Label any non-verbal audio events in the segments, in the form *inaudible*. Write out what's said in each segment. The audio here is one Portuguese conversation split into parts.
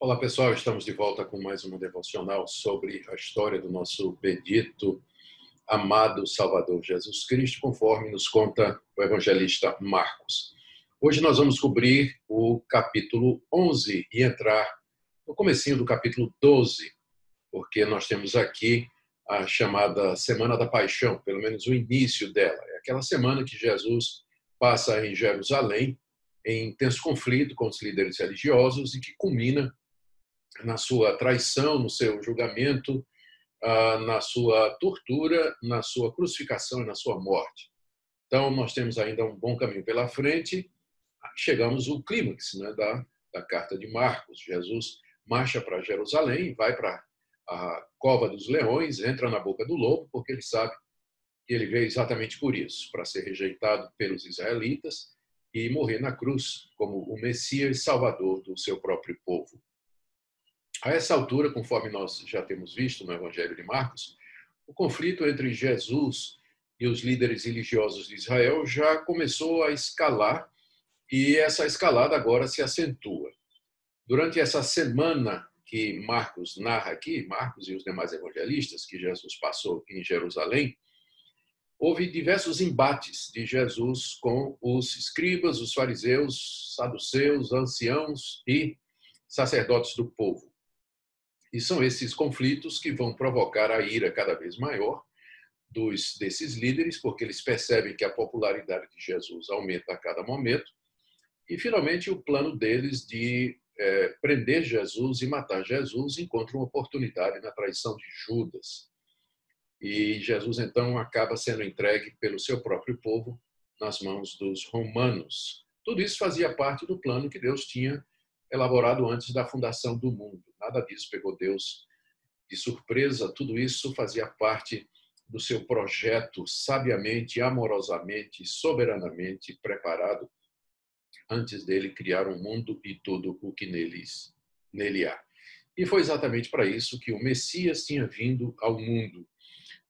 Olá pessoal, estamos de volta com mais uma devocional sobre a história do nosso bendito, amado Salvador Jesus Cristo, conforme nos conta o evangelista Marcos. Hoje nós vamos cobrir o capítulo 11 e entrar no comecinho do capítulo 12, porque nós temos aqui a chamada Semana da Paixão, pelo menos o início dela. É aquela semana que Jesus passa em Jerusalém, em intenso conflito com os líderes religiosos e que culmina na sua traição, no seu julgamento, ah, na sua tortura, na sua crucificação e na sua morte. Então, nós temos ainda um bom caminho pela frente. Chegamos ao clímax né, da, da carta de Marcos. Jesus marcha para Jerusalém, vai para a cova dos leões, entra na boca do lobo, porque ele sabe que ele veio exatamente por isso para ser rejeitado pelos israelitas e morrer na cruz como o Messias Salvador do seu próprio povo. A essa altura, conforme nós já temos visto no Evangelho de Marcos, o conflito entre Jesus e os líderes religiosos de Israel já começou a escalar e essa escalada agora se acentua. Durante essa semana que Marcos narra aqui, Marcos e os demais evangelistas, que Jesus passou em Jerusalém, houve diversos embates de Jesus com os escribas, os fariseus, saduceus, anciãos e sacerdotes do povo. E são esses conflitos que vão provocar a ira cada vez maior dos desses líderes, porque eles percebem que a popularidade de Jesus aumenta a cada momento. E, finalmente, o plano deles de é, prender Jesus e matar Jesus encontra uma oportunidade na traição de Judas. E Jesus, então, acaba sendo entregue pelo seu próprio povo nas mãos dos romanos. Tudo isso fazia parte do plano que Deus tinha elaborado antes da fundação do mundo. Nada disso pegou Deus de surpresa, tudo isso fazia parte do seu projeto sabiamente, amorosamente, soberanamente preparado antes dele criar o um mundo e tudo o que neles, nele há. E foi exatamente para isso que o Messias tinha vindo ao mundo,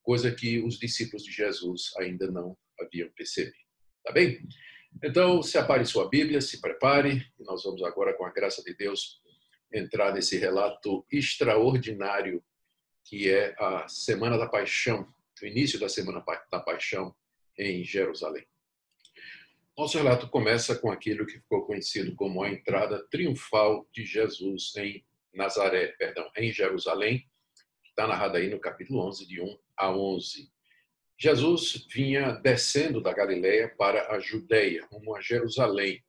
coisa que os discípulos de Jesus ainda não haviam percebido. Tá bem? Então, se apare sua Bíblia, se prepare, e nós vamos agora, com a graça de Deus, entrar nesse relato extraordinário que é a Semana da Paixão, o início da Semana da Paixão em Jerusalém. Nosso relato começa com aquilo que ficou conhecido como a entrada triunfal de Jesus em Nazaré, perdão, em Jerusalém, que está narrado aí no capítulo 11, de 1 a 11. Jesus vinha descendo da Galiléia para a Judéia, rumo a Jerusalém.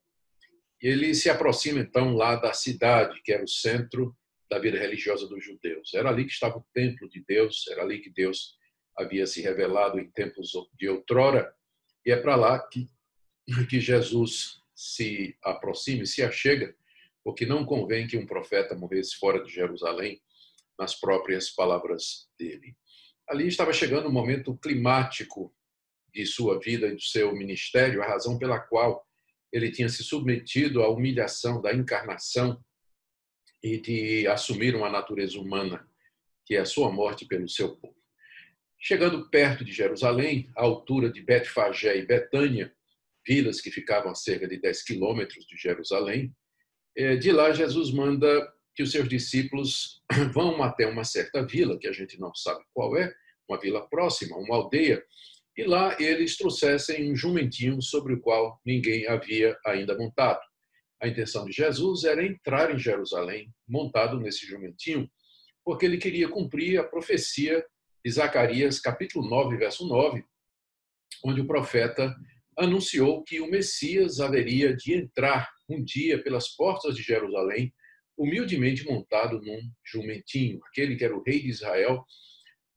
Ele se aproxima então lá da cidade, que era o centro da vida religiosa dos judeus. Era ali que estava o templo de Deus, era ali que Deus havia se revelado em tempos de outrora, e é para lá que, que Jesus se aproxima e se achega, porque não convém que um profeta morresse fora de Jerusalém, nas próprias palavras dele ali estava chegando um momento climático de sua vida e do seu ministério, a razão pela qual ele tinha se submetido à humilhação da encarnação e de assumir uma natureza humana, que é a sua morte pelo seu povo. Chegando perto de Jerusalém, à altura de Betfagé e Betânia, vilas que ficavam a cerca de 10 quilômetros de Jerusalém, eh, de lá Jesus manda que os seus discípulos *clears throat* vão até uma certa vila, que a gente não sabe qual é, uma vila próxima, uma aldeia, e lá eles trouxessem um jumentinho sobre o qual ninguém havia ainda montado. A intenção de Jesus era entrar em Jerusalém montado nesse jumentinho, porque ele queria cumprir a profecia de Zacarias, capítulo 9, verso 9, onde o profeta anunciou que o Messias haveria de entrar um dia pelas portas de Jerusalém, humildemente montado num jumentinho. Aquele que era o rei de Israel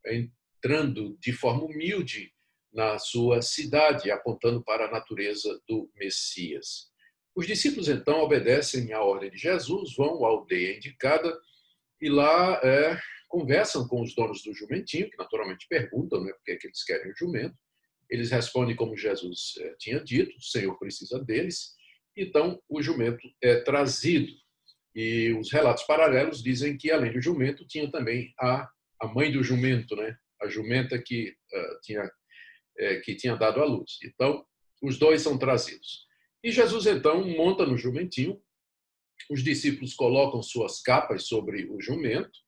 entrando de forma humilde na sua cidade, apontando para a natureza do Messias. Os discípulos então obedecem à ordem de Jesus, vão à aldeia indicada e lá é, conversam com os donos do jumentinho, que naturalmente perguntam né, por é que eles querem o jumento. Eles respondem como Jesus é, tinha dito: o Senhor precisa deles. Então o jumento é trazido. E os relatos paralelos dizem que, além do jumento, tinha também a, a mãe do jumento, né? a jumenta que, uh, tinha, que tinha dado à luz. Então, os dois são trazidos. E Jesus, então, monta no jumentinho os discípulos colocam suas capas sobre o jumento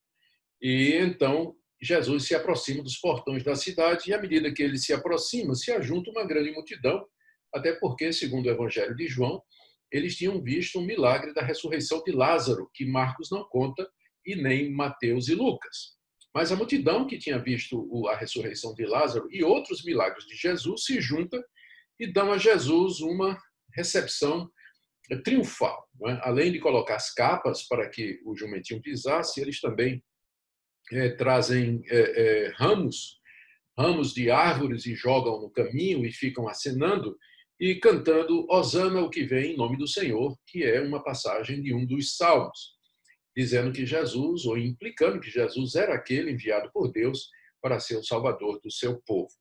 e então Jesus se aproxima dos portões da cidade e à medida que ele se aproxima, se ajunta uma grande multidão, até porque, segundo o Evangelho de João, eles tinham visto um milagre da ressurreição de Lázaro, que Marcos não conta e nem Mateus e Lucas. Mas a multidão que tinha visto a ressurreição de Lázaro e outros milagres de Jesus se junta e dão a Jesus uma recepção triunfal. É? Além de colocar as capas para que o jumentinho pisasse, eles também é, trazem é, é, ramos, ramos de árvores e jogam no caminho e ficam acenando e cantando Osana o que vem em nome do Senhor, que é uma passagem de um dos salmos, dizendo que Jesus, ou implicando que Jesus era aquele enviado por Deus para ser o salvador do seu povo.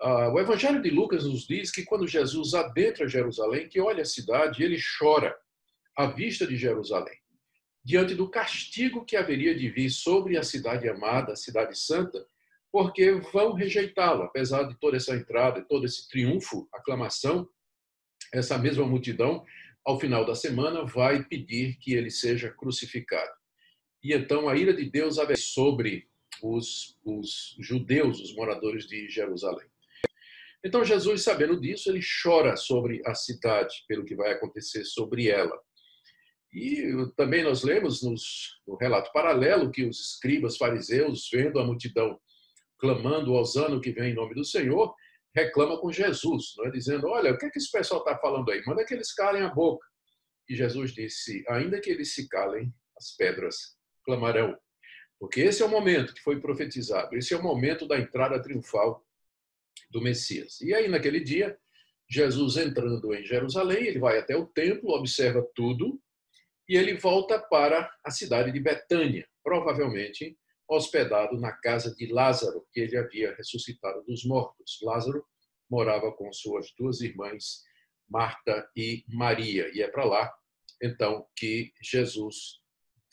Ah, o Evangelho de Lucas nos diz que quando Jesus adentra Jerusalém, que olha a cidade, ele chora à vista de Jerusalém, diante do castigo que haveria de vir sobre a cidade amada, a cidade santa, porque vão rejeitá-lo, apesar de toda essa entrada, todo esse triunfo, aclamação, essa mesma multidão, ao final da semana, vai pedir que ele seja crucificado. E então a ira de Deus sobre os, os judeus, os moradores de Jerusalém. Então Jesus, sabendo disso, ele chora sobre a cidade, pelo que vai acontecer sobre ela. E também nós lemos nos, no relato paralelo que os escribas fariseus, vendo a multidão clamando Osano que vem em nome do Senhor, reclama com Jesus, não é? dizendo: Olha, o que, é que esse pessoal está falando aí? Manda que eles calem a boca. E Jesus disse: Ainda que eles se calem, as pedras clamarão. Porque esse é o momento que foi profetizado, esse é o momento da entrada triunfal do Messias. E aí, naquele dia, Jesus entrando em Jerusalém, ele vai até o templo, observa tudo, e ele volta para a cidade de Betânia, provavelmente hospedado na casa de Lázaro, que ele havia ressuscitado dos mortos. Lázaro morava com suas duas irmãs, Marta e Maria, e é para lá, então, que Jesus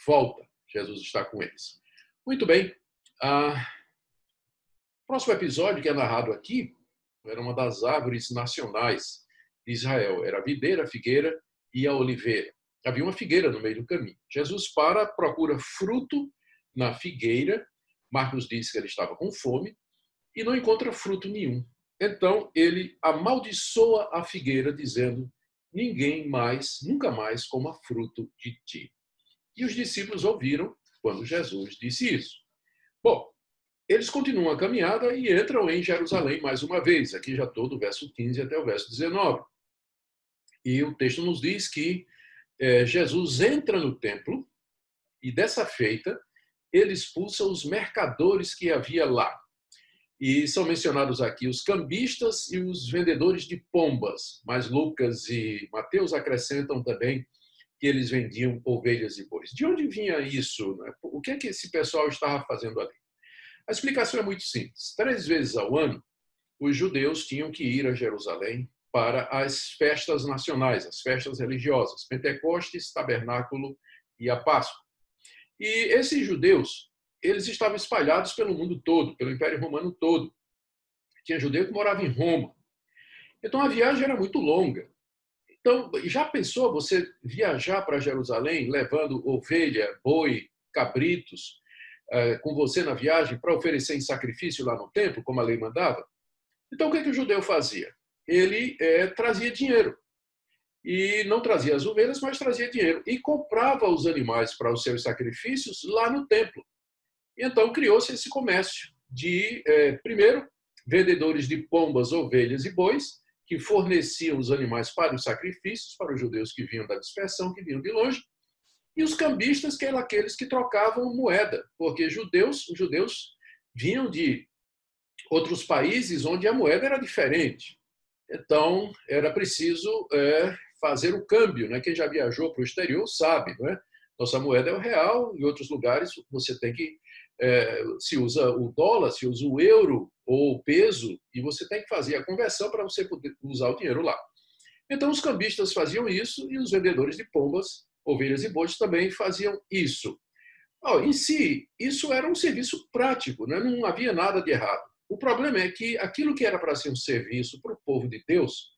volta. Jesus está com eles. Muito bem. Ah, próximo episódio que é narrado aqui era uma das árvores nacionais de Israel. Era a videira, a figueira e a oliveira. Havia uma figueira no meio do caminho. Jesus para, procura fruto na figueira. Marcos diz que ele estava com fome e não encontra fruto nenhum. Então ele amaldiçoa a figueira, dizendo: Ninguém mais, nunca mais coma fruto de ti. E os discípulos ouviram quando Jesus disse isso. Bom, eles continuam a caminhada e entram em Jerusalém mais uma vez. Aqui já todo o verso 15 até o verso 19. E o texto nos diz que é, Jesus entra no templo e dessa feita ele expulsa os mercadores que havia lá. E são mencionados aqui os cambistas e os vendedores de pombas, mas Lucas e Mateus acrescentam também que eles vendiam ovelhas e bois. De onde vinha isso? Né? O que é que esse pessoal estava fazendo ali? A explicação é muito simples. Três vezes ao ano, os judeus tinham que ir a Jerusalém para as festas nacionais, as festas religiosas, Pentecostes, Tabernáculo e a Páscoa. E esses judeus, eles estavam espalhados pelo mundo todo, pelo Império Romano todo. Tinha judeu que morava em Roma. Então a viagem era muito longa. Então, já pensou você viajar para Jerusalém levando ovelha, boi, cabritos eh, com você na viagem para oferecer em sacrifício lá no templo, como a lei mandava? Então, o que, que o judeu fazia? Ele é, trazia dinheiro e não trazia as ovelhas, mas trazia dinheiro e comprava os animais para os seus sacrifícios lá no templo. Então criou-se esse comércio de, é, primeiro, vendedores de pombas, ovelhas e bois, que forneciam os animais para os sacrifícios, para os judeus que vinham da dispersão, que vinham de longe, e os cambistas, que eram aqueles que trocavam moeda, porque judeus, os judeus vinham de outros países onde a moeda era diferente. Então, era preciso é, fazer o câmbio. Né? Quem já viajou para o exterior sabe, não é? Nossa moeda é o real, em outros lugares você tem que. É, se usa o dólar, se usa o euro ou o peso, e você tem que fazer a conversão para você poder usar o dinheiro lá. Então, os cambistas faziam isso e os vendedores de pombas, ovelhas e bois também faziam isso. Oh, em si, isso era um serviço prático, né? não havia nada de errado. O problema é que aquilo que era para ser um serviço para o povo de Deus,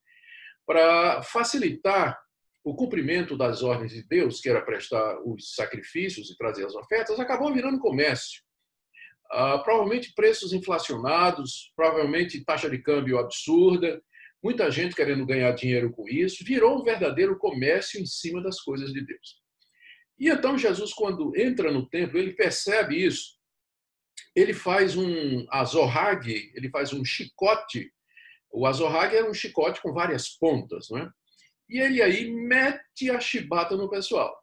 para facilitar o cumprimento das ordens de Deus, que era prestar os sacrifícios e trazer as ofertas, acabou virando comércio. Ah, provavelmente preços inflacionados, provavelmente taxa de câmbio absurda, muita gente querendo ganhar dinheiro com isso, virou um verdadeiro comércio em cima das coisas de Deus. E então Jesus, quando entra no templo, ele percebe isso. Ele faz um azorrague, ele faz um chicote. O azorrague era um chicote com várias pontas, não é? E ele aí mete a chibata no pessoal.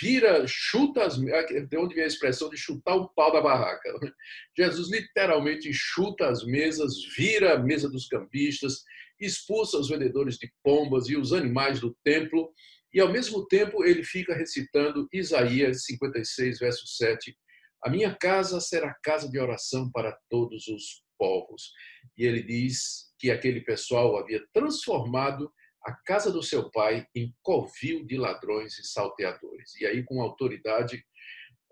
Vira, chuta as. De onde vem a expressão de chutar o pau da barraca. Né? Jesus literalmente chuta as mesas, vira a mesa dos cambistas, expulsa os vendedores de pombas e os animais do templo, e ao mesmo tempo ele fica recitando Isaías 56, verso 7. A minha casa será casa de oração para todos os povos. E ele diz que aquele pessoal havia transformado a casa do seu pai em covil de ladrões e salteadores. E aí, com autoridade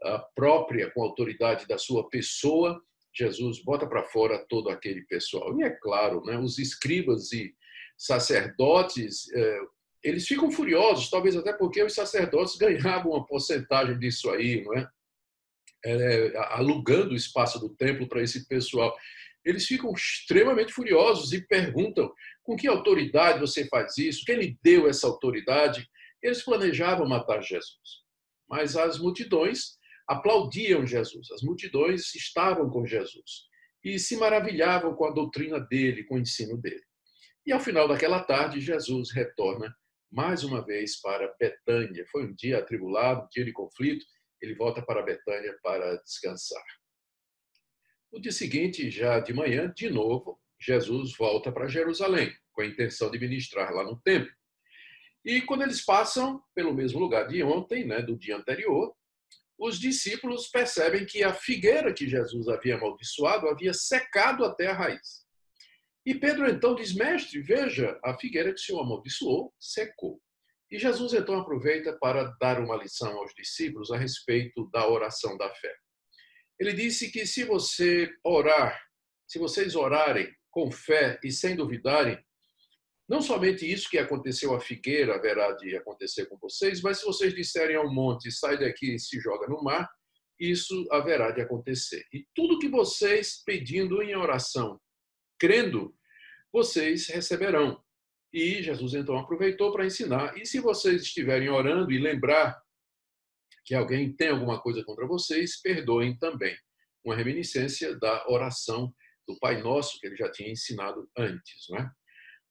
ah, própria, com autoridade da sua pessoa, Jesus bota para fora todo aquele pessoal. E é claro, né, os escribas e sacerdotes, eh, eles ficam furiosos, talvez até porque os sacerdotes ganhavam uma porcentagem disso aí, não é? é alugando o espaço do templo para esse pessoal. Eles ficam extremamente furiosos e perguntam com que autoridade você faz isso? Quem lhe deu essa autoridade? Eles planejavam matar Jesus. Mas as multidões aplaudiam Jesus, as multidões estavam com Jesus e se maravilhavam com a doutrina dele, com o ensino dele. E ao final daquela tarde, Jesus retorna mais uma vez para Betânia. Foi um dia atribulado, um dia de conflito, ele volta para Betânia para descansar. No dia seguinte, já de manhã, de novo, Jesus volta para Jerusalém, com a intenção de ministrar lá no templo. E quando eles passam pelo mesmo lugar de ontem, né, do dia anterior, os discípulos percebem que a figueira que Jesus havia amaldiçoado havia secado até a raiz. E Pedro então diz: Mestre, veja, a figueira que o Senhor amaldiçoou secou. E Jesus então aproveita para dar uma lição aos discípulos a respeito da oração da fé. Ele disse que se você orar, se vocês orarem com fé e sem duvidarem, não somente isso que aconteceu à figueira haverá de acontecer com vocês, mas se vocês disserem ao monte, sai daqui e se joga no mar, isso haverá de acontecer. E tudo que vocês pedindo em oração, crendo, vocês receberão. E Jesus então aproveitou para ensinar. E se vocês estiverem orando e lembrar que alguém tem alguma coisa contra vocês, perdoem também. Uma reminiscência da oração do Pai Nosso que ele já tinha ensinado antes. Não é?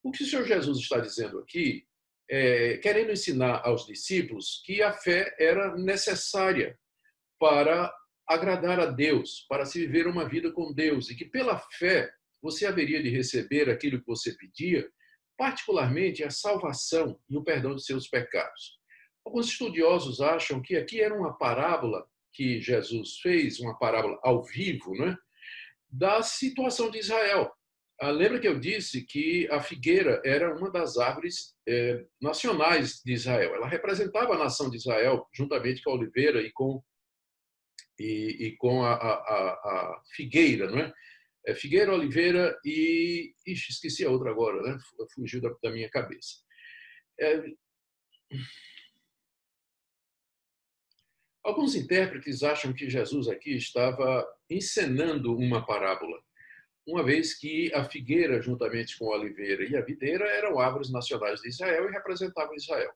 O que o Senhor Jesus está dizendo aqui, é, querendo ensinar aos discípulos que a fé era necessária para agradar a Deus, para se viver uma vida com Deus, e que pela fé você haveria de receber aquilo que você pedia, particularmente a salvação e o perdão de seus pecados. Alguns estudiosos acham que aqui era uma parábola que Jesus fez, uma parábola ao vivo, né? da situação de Israel. Ah, lembra que eu disse que a figueira era uma das árvores é, nacionais de Israel. Ela representava a nação de Israel, juntamente com a oliveira e com, e, e com a, a, a, figueira, não é? é? Figueira, oliveira e. Ixi, esqueci a outra agora, né? Fugiu da, da minha cabeça. É... Alguns intérpretes acham que Jesus aqui estava encenando uma parábola, uma vez que a figueira, juntamente com a oliveira e a videira, eram árvores nacionais de Israel e representavam Israel.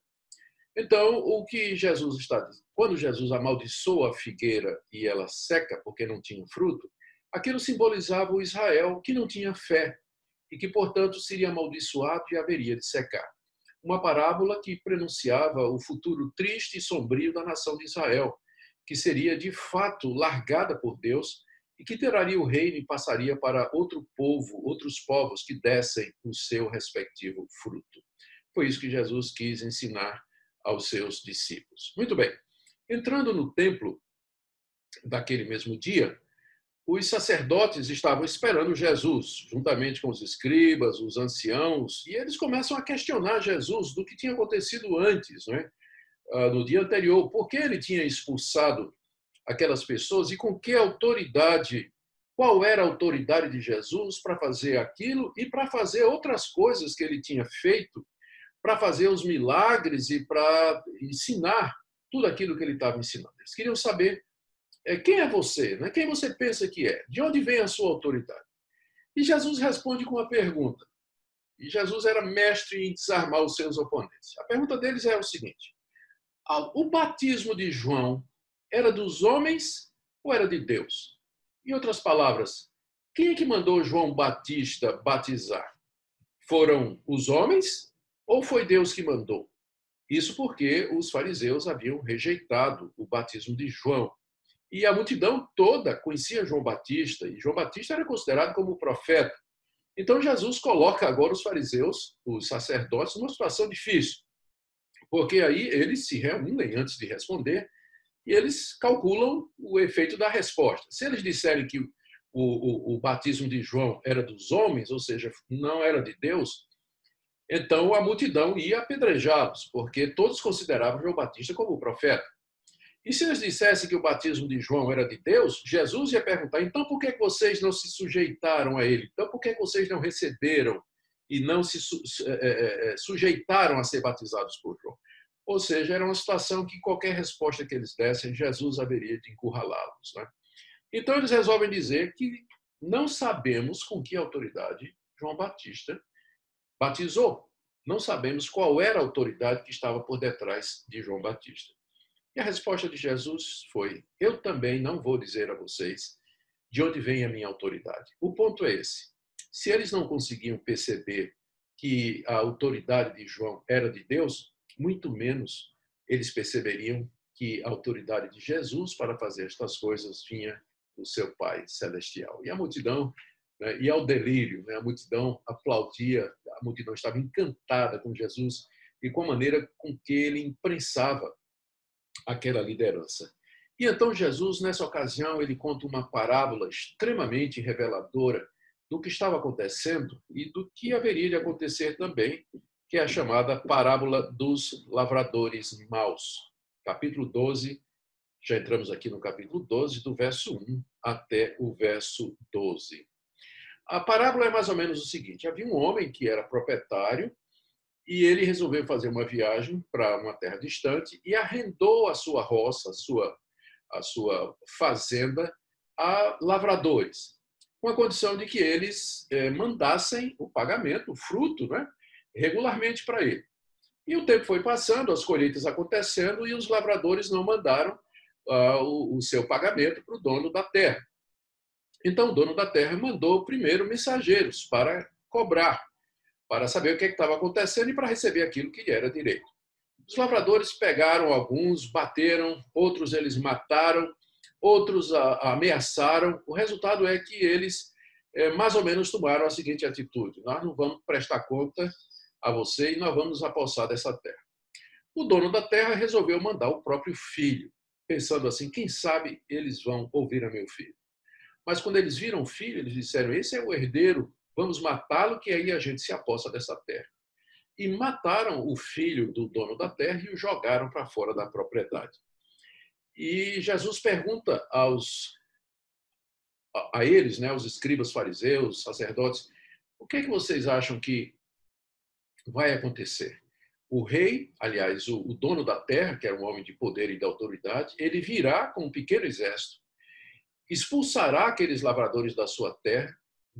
Então, o que Jesus está dizendo? Quando Jesus amaldiçoa a figueira e ela seca porque não tinha fruto, aquilo simbolizava o Israel que não tinha fé e que, portanto, seria amaldiçoado e haveria de secar. Uma parábola que prenunciava o futuro triste e sombrio da nação de Israel, que seria de fato largada por Deus e que teraria o reino e passaria para outro povo, outros povos que dessem o seu respectivo fruto. Foi isso que Jesus quis ensinar aos seus discípulos. Muito bem. Entrando no templo daquele mesmo dia, os sacerdotes estavam esperando Jesus, juntamente com os escribas, os anciãos, e eles começam a questionar Jesus do que tinha acontecido antes, é? Ah, no dia anterior, por que ele tinha expulsado aquelas pessoas e com que autoridade, qual era a autoridade de Jesus para fazer aquilo e para fazer outras coisas que ele tinha feito para fazer os milagres e para ensinar tudo aquilo que ele estava ensinando. Eles queriam saber quem é você, né? quem você pensa que é, de onde vem a sua autoridade. E Jesus responde com uma pergunta. E Jesus era mestre em desarmar os seus oponentes. A pergunta deles é o seguinte: o batismo de João era dos homens ou era de Deus? Em outras palavras, quem é que mandou João Batista batizar? Foram os homens ou foi Deus que mandou? Isso porque os fariseus haviam rejeitado o batismo de João. E a multidão toda conhecia João Batista, e João Batista era considerado como profeta. Então Jesus coloca agora os fariseus, os sacerdotes, numa situação difícil. Porque aí eles se reúnem antes de responder e eles calculam o efeito da resposta. Se eles disserem que o, o, o batismo de João era dos homens, ou seja, não era de Deus, então a multidão ia apedrejá-los, porque todos consideravam João Batista como profeta. E se eles dissessem que o batismo de João era de Deus, Jesus ia perguntar: então por que vocês não se sujeitaram a ele? Então por que vocês não receberam e não se é, é, sujeitaram a ser batizados por João? Ou seja, era uma situação que qualquer resposta que eles dessem, Jesus haveria de encurralá-los. Né? Então eles resolvem dizer que não sabemos com que autoridade João Batista batizou. Não sabemos qual era a autoridade que estava por detrás de João Batista. E a resposta de Jesus foi: Eu também não vou dizer a vocês de onde vem a minha autoridade. O ponto é esse. Se eles não conseguiam perceber que a autoridade de João era de Deus, muito menos eles perceberiam que a autoridade de Jesus para fazer estas coisas vinha do seu Pai celestial. E a multidão né, ia ao delírio, né, a multidão aplaudia, a multidão estava encantada com Jesus e com a maneira com que ele imprensava aquela liderança. E então Jesus, nessa ocasião, ele conta uma parábola extremamente reveladora do que estava acontecendo e do que haveria de acontecer também que é a chamada parábola dos lavradores maus. Capítulo 12, já entramos aqui no capítulo 12, do verso 1 até o verso 12. A parábola é mais ou menos o seguinte: havia um homem que era proprietário e ele resolveu fazer uma viagem para uma terra distante e arrendou a sua roça, a sua, a sua fazenda a lavradores, com a condição de que eles eh, mandassem o pagamento, o fruto, né, regularmente para ele. E o tempo foi passando, as colheitas acontecendo e os lavradores não mandaram uh, o, o, seu pagamento para o dono da terra. Então, o dono da terra mandou primeiro mensageiros para cobrar, para saber o que é estava acontecendo e para receber aquilo que lhe era direito. Os lavradores pegaram alguns, bateram, outros eles mataram, outros ameaçaram. O resultado é que eles eh, mais ou menos tomaram a seguinte atitude: nós não vamos prestar conta a você e nós vamos apossar dessa terra. O dono da terra resolveu mandar o próprio filho, pensando assim: quem sabe eles vão ouvir a meu filho. Mas quando eles viram o filho, eles disseram: esse é o herdeiro, vamos matá-lo, que aí a gente se apossa dessa terra. E mataram o filho do dono da terra e o jogaram para fora da propriedade. E Jesus pergunta aos a eles, né, os escribas fariseus, sacerdotes, o que, é que vocês acham que vai acontecer. O rei, aliás, o, o dono da terra, que era um homem de poder e de autoridade, ele virá com um pequeno exército, expulsará aqueles lavradores da sua terra,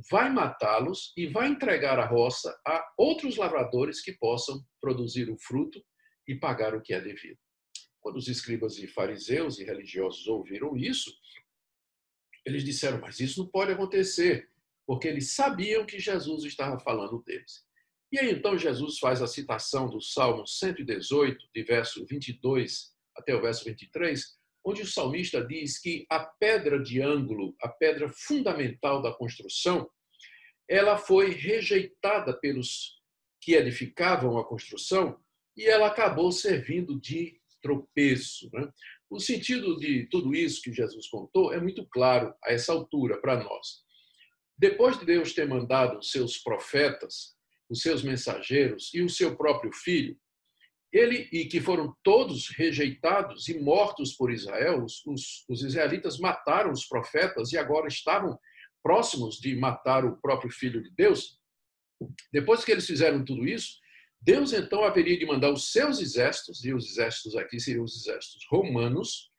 vai matá-los e vai entregar a roça a outros lavradores que possam produzir o fruto e pagar o que é devido. Quando os escribas e fariseus e religiosos ouviram isso, eles disseram: Mas isso não pode acontecer, porque eles sabiam que Jesus estava falando deles. E aí então Jesus faz a citação do Salmo 118, de verso 22 até o verso 23, onde o salmista diz que a pedra de ângulo, a pedra fundamental da construção, ela foi rejeitada pelos que edificavam a construção e ela acabou servindo de tropeço. Né? O sentido de tudo isso que Jesus contou é muito claro a essa altura para nós. Depois de Deus ter mandado seus profetas os seus mensageiros e o seu próprio filho, ele e que foram todos rejeitados e mortos por Israel, os, os, os, israelitas mataram os profetas e agora estavam próximos de matar o próprio filho de Deus. Depois que eles fizeram tudo isso, Deus então haveria de mandar os seus exércitos, e os exércitos aqui seriam os exércitos romanos,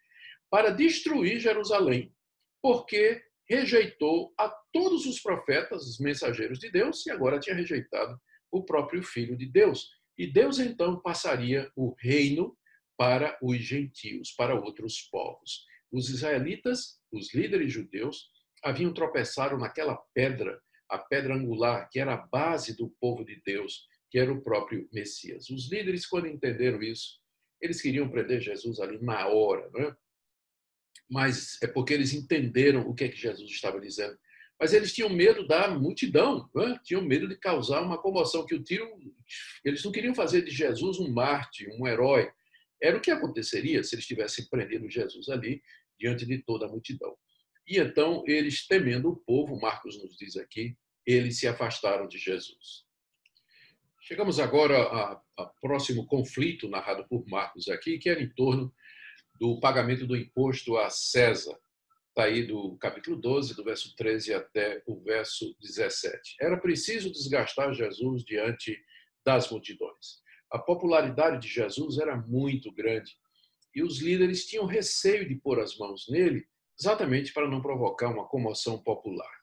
para destruir Jerusalém, porque rejeitou a todos os profetas, os mensageiros de Deus, e agora tinha rejeitado o próprio Filho de Deus. E Deus então passaria o reino para os gentios, para outros povos. Os israelitas, os líderes judeus, haviam tropeçado naquela pedra, a pedra angular, que era a base do povo de Deus, que era o próprio Messias. Os líderes, quando entenderam isso, eles queriam prender Jesus ali na hora, não é? mas é porque eles entenderam o que é que Jesus estava dizendo. Mas eles tinham medo da multidão, é? tinham medo de causar uma comoção, que o tiro, eles não queriam fazer de Jesus um mártir, um herói. Era o que aconteceria se eles tivessem prendido Jesus ali diante de toda a multidão. E então eles, temendo o povo, Marcos nos diz aqui, eles se afastaram de Jesus. Chegamos agora ao próximo conflito narrado por Marcos aqui, que era em torno do pagamento do imposto a César. Está aí do capítulo 12, do verso 13 até o verso 17. Era preciso desgastar Jesus diante das multidões. A popularidade de Jesus era muito grande e os líderes tinham receio de pôr as mãos nele, exatamente para não provocar uma comoção popular.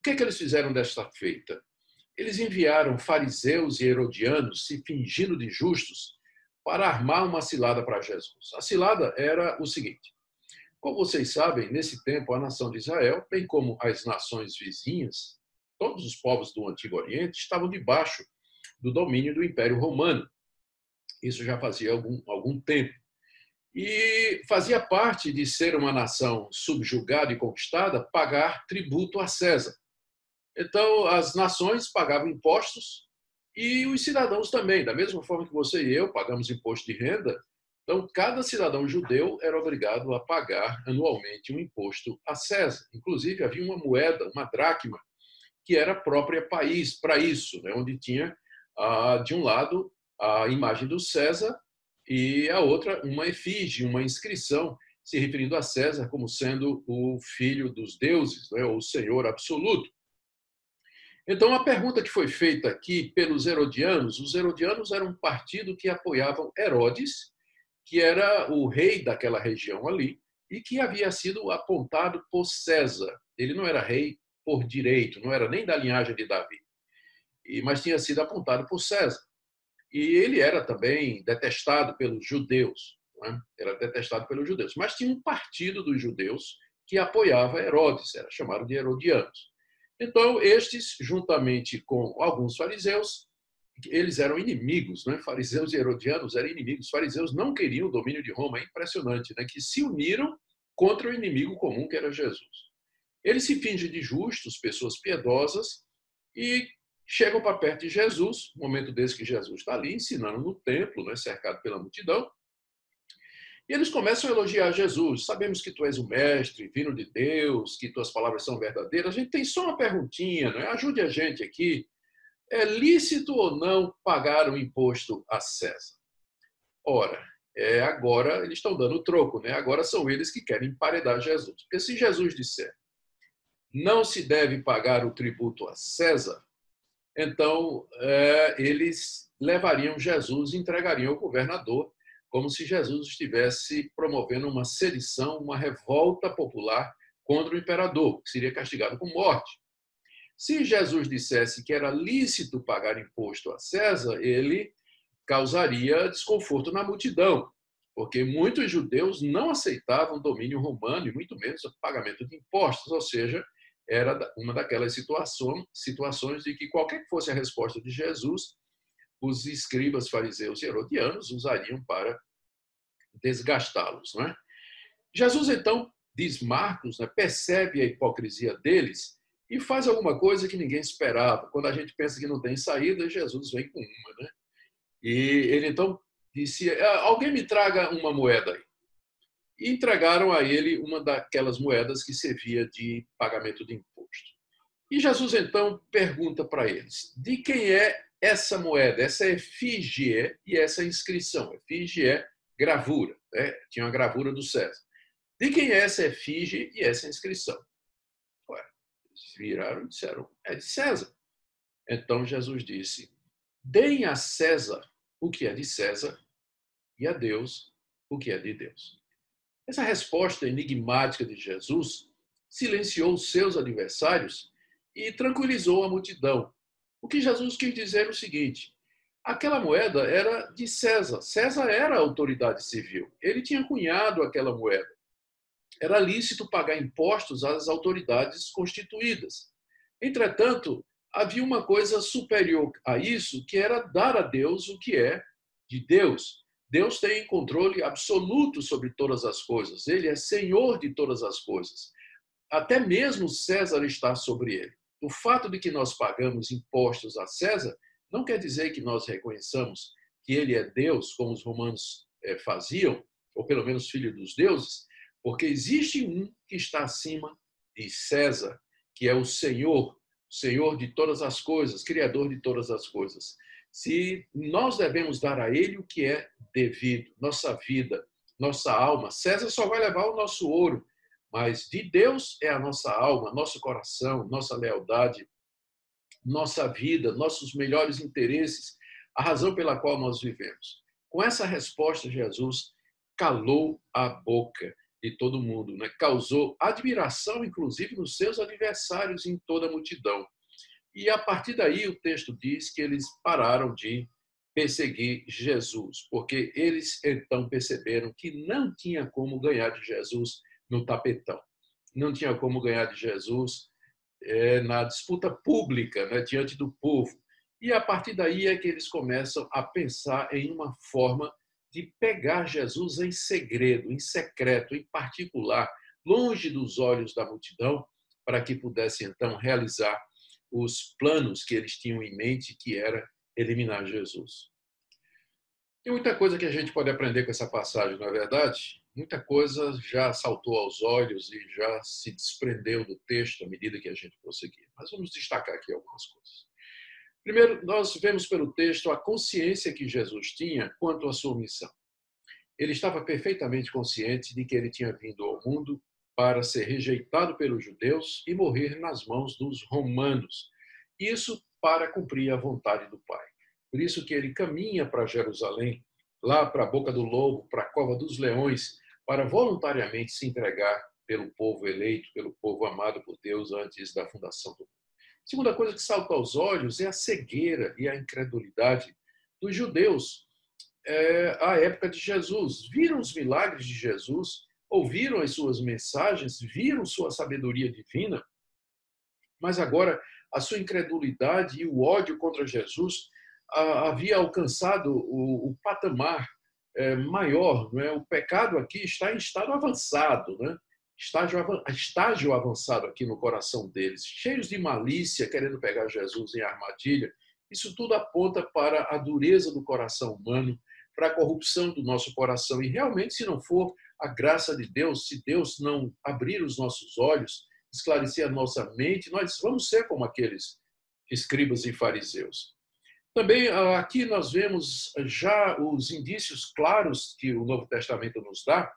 O que, é que eles fizeram desta feita? Eles enviaram fariseus e herodianos, se fingindo de justos, para armar uma cilada para Jesus. A cilada era o seguinte: como vocês sabem, nesse tempo a nação de Israel, bem como as nações vizinhas, todos os povos do Antigo Oriente estavam debaixo do domínio do Império Romano. Isso já fazia algum, algum tempo. E fazia parte de ser uma nação subjugada e conquistada pagar tributo a César. Então, as nações pagavam impostos e os cidadãos também, da mesma forma que você e eu pagamos imposto de renda. Então, cada cidadão judeu era obrigado a pagar anualmente um imposto a César. Inclusive, havia uma moeda, uma dracma, que era própria país para isso, né? onde tinha, de um lado, a imagem do César e a outra, uma efígie, uma inscrição, se referindo a César como sendo o filho dos deuses, né? ou o senhor absoluto. Então, a pergunta que foi feita aqui pelos herodianos, os herodianos eram um partido que apoiavam Herodes, que era o rei daquela região ali, e que havia sido apontado por César. Ele não era rei por direito, não era nem da linhagem de Davi, mas tinha sido apontado por César. E ele era também detestado pelos judeus, é? era detestado pelos judeus. Mas tinha um partido dos judeus que apoiava Herodes, era chamado de herodianos. Então, estes, juntamente com alguns fariseus, eles eram inimigos, né? fariseus e herodianos eram inimigos. Os fariseus não queriam o domínio de Roma, é impressionante, né? que se uniram contra o inimigo comum que era Jesus. Eles se fingem de justos, pessoas piedosas, e chegam para perto de Jesus, momento desse que Jesus está ali ensinando no templo, né? cercado pela multidão, e eles começam a elogiar Jesus. Sabemos que tu és o mestre, vindo de Deus, que tuas palavras são verdadeiras. A gente tem só uma perguntinha, né? ajude a gente aqui. É lícito ou não pagar o imposto a César? Ora, é, agora eles estão dando troco, né? agora são eles que querem emparedar Jesus. Porque se Jesus disser não se deve pagar o tributo a César, então é, eles levariam Jesus e entregariam ao governador como se Jesus estivesse promovendo uma sedição, uma revolta popular contra o imperador, que seria castigado com morte. Se Jesus dissesse que era lícito pagar imposto a César, ele causaria desconforto na multidão, porque muitos judeus não aceitavam domínio romano e muito menos o pagamento de impostos, ou seja, era uma daquelas situações, de que qualquer que fosse a resposta de Jesus, os escribas, fariseus e herodianos usariam para desgastá-los. Não é? Jesus, então, diz Marcos, né, percebe a hipocrisia deles e faz alguma coisa que ninguém esperava. Quando a gente pensa que não tem saída, Jesus vem com uma. Né? E ele, então, disse: ah, Alguém me traga uma moeda aí. E entregaram a ele uma daquelas moedas que servia de pagamento de imposto. E Jesus, então, pergunta para eles: de quem é essa moeda, essa efígie e essa inscrição. Efígie é gravura, né? tinha uma gravura do César. De quem é essa efígie e essa inscrição? Viraram e disseram, é de César. Então Jesus disse, Deem a César o que é de César e a Deus o que é de Deus. Essa resposta enigmática de Jesus silenciou os seus adversários e tranquilizou a multidão. O que Jesus quis dizer é o seguinte: aquela moeda era de César. César era a autoridade civil. Ele tinha cunhado aquela moeda. Era lícito pagar impostos às autoridades constituídas. Entretanto, havia uma coisa superior a isso, que era dar a Deus o que é de Deus. Deus tem controle absoluto sobre todas as coisas. Ele é senhor de todas as coisas até mesmo César está sobre ele. O fato de que nós pagamos impostos a César não quer dizer que nós reconheçamos que ele é Deus, como os romanos eh, faziam, ou pelo menos filho dos deuses, porque existe um que está acima de César, que é o Senhor, Senhor de todas as coisas, Criador de todas as coisas. Se nós devemos dar a ele o que é devido, nossa vida, nossa alma, César só vai levar o nosso ouro, mas de Deus é a nossa alma, nosso coração, nossa lealdade, nossa vida, nossos melhores interesses, a razão pela qual nós vivemos. Com essa resposta, Jesus calou a boca de todo mundo, né? causou admiração, inclusive, nos seus adversários em toda a multidão. E a partir daí, o texto diz que eles pararam de perseguir Jesus, porque eles então perceberam que não tinha como ganhar de Jesus no tapetão. Não tinha como ganhar de Jesus é, na disputa pública, né, diante do povo. E a partir daí é que eles começam a pensar em uma forma de pegar Jesus em segredo, em secreto, em particular, longe dos olhos da multidão, para que pudesse então realizar os planos que eles tinham em mente, que era eliminar Jesus. Tem muita coisa que a gente pode aprender com essa passagem, não é verdade? muita coisa já saltou aos olhos e já se desprendeu do texto à medida que a gente prosseguia. Mas vamos destacar aqui algumas coisas. Primeiro, nós vemos pelo texto a consciência que Jesus tinha quanto à sua missão. Ele estava perfeitamente consciente de que ele tinha vindo ao mundo para ser rejeitado pelos judeus e morrer nas mãos dos romanos. Isso para cumprir a vontade do Pai. Por isso que ele caminha para Jerusalém, lá para a boca do lobo, para a cova dos leões, para voluntariamente se entregar pelo povo eleito, pelo povo amado por Deus antes da fundação do mundo. Segunda coisa que salta aos olhos é a cegueira e a incredulidade dos judeus é, à época de Jesus. Viram os milagres de Jesus, ouviram as suas mensagens, viram sua sabedoria divina, mas agora a sua incredulidade e o ódio contra Jesus havia alcançado o, o patamar é, maior. Não é? O pecado aqui está em estado avançado, né? Estágio, avançado aqui no coração deles, cheios de malícia, querendo pegar Jesus em armadilha. Isso tudo aponta para a dureza do coração humano, para a corrupção do nosso coração. E realmente, se não for a graça de Deus, se Deus não abrir os nossos olhos, esclarecer a nossa mente, nós vamos ser como aqueles escribas e fariseus. Também ah, aqui nós vemos já os indícios claros que o Novo Testamento nos dá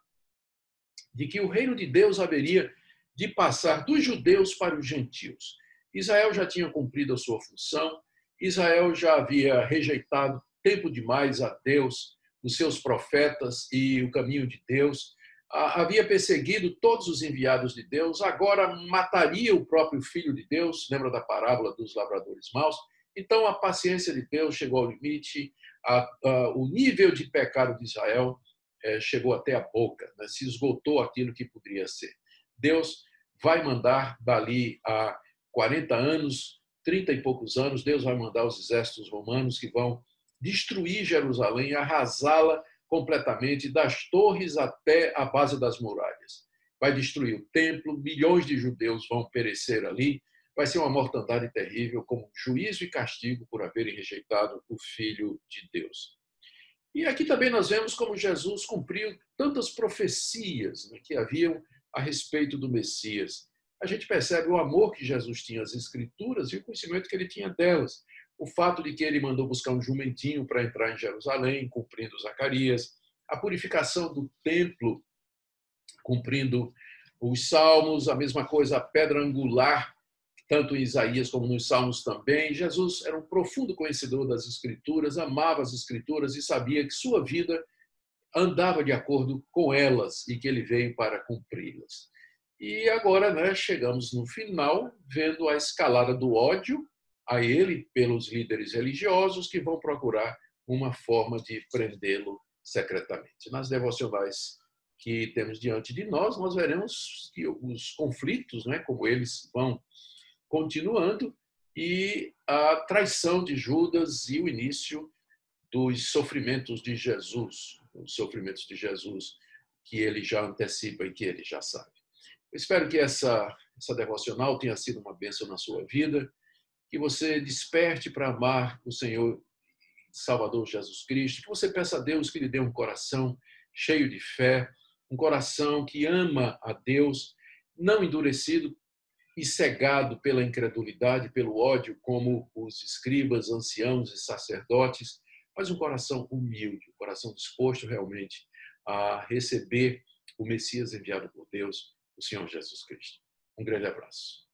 de que o reino de Deus haveria de passar dos judeus para os gentios. Israel já tinha cumprido a sua função, Israel já havia rejeitado tempo demais a Deus, os seus profetas e o caminho de Deus, havia perseguido todos os enviados de Deus, agora mataria o próprio filho de Deus, lembra da parábola dos lavradores maus? Então, a paciência de Deus chegou ao limite, a, a, o nível de pecado de Israel chegou até a boca, né? se esgotou aquilo que poderia ser. Deus vai mandar dali a 40 anos, 30 e poucos anos, Deus vai mandar os exércitos romanos que vão destruir Jerusalém, arrasá-la completamente, das torres até a base das muralhas. Vai destruir o templo, milhões de judeus vão perecer ali, vai ser uma mortandade terrível, como juízo e castigo por haverem rejeitado o Filho de Deus. E aqui também nós vemos como Jesus cumpriu tantas profecias né, que haviam a respeito do Messias. A gente percebe o amor que Jesus tinha às Escrituras e o conhecimento que ele tinha delas. O fato de que ele mandou buscar um jumentinho para entrar em Jerusalém, cumprindo Zacarias, a purificação do templo, cumprindo os salmos, a mesma coisa, a pedra angular tanto em Isaías como nos Salmos também. Jesus era um profundo conhecedor das Escrituras, amava as Escrituras e sabia que sua vida andava de acordo com elas e que ele veio para cumpri-las. E agora né, chegamos no final, vendo a escalada do ódio a ele pelos líderes religiosos que vão procurar uma forma de prendê-lo secretamente. Nas devocionais que temos diante de nós, nós veremos que os conflitos, né, como eles vão continuando, e a traição de Judas e o início dos sofrimentos de Jesus, os sofrimentos de Jesus que ele já antecipa e que ele já sabe. Eu espero que essa, essa devocional tenha sido uma bênção na sua vida, que você desperte para amar o Senhor Salvador Jesus Cristo, que você peça a Deus que lhe dê um coração cheio de fé, um coração que ama a Deus, não endurecido e cegado pela incredulidade, pelo ódio, como os escribas, anciãos e sacerdotes, mas um coração humilde, um coração disposto realmente a receber o Messias enviado por Deus, o Senhor Jesus Cristo. Um grande abraço.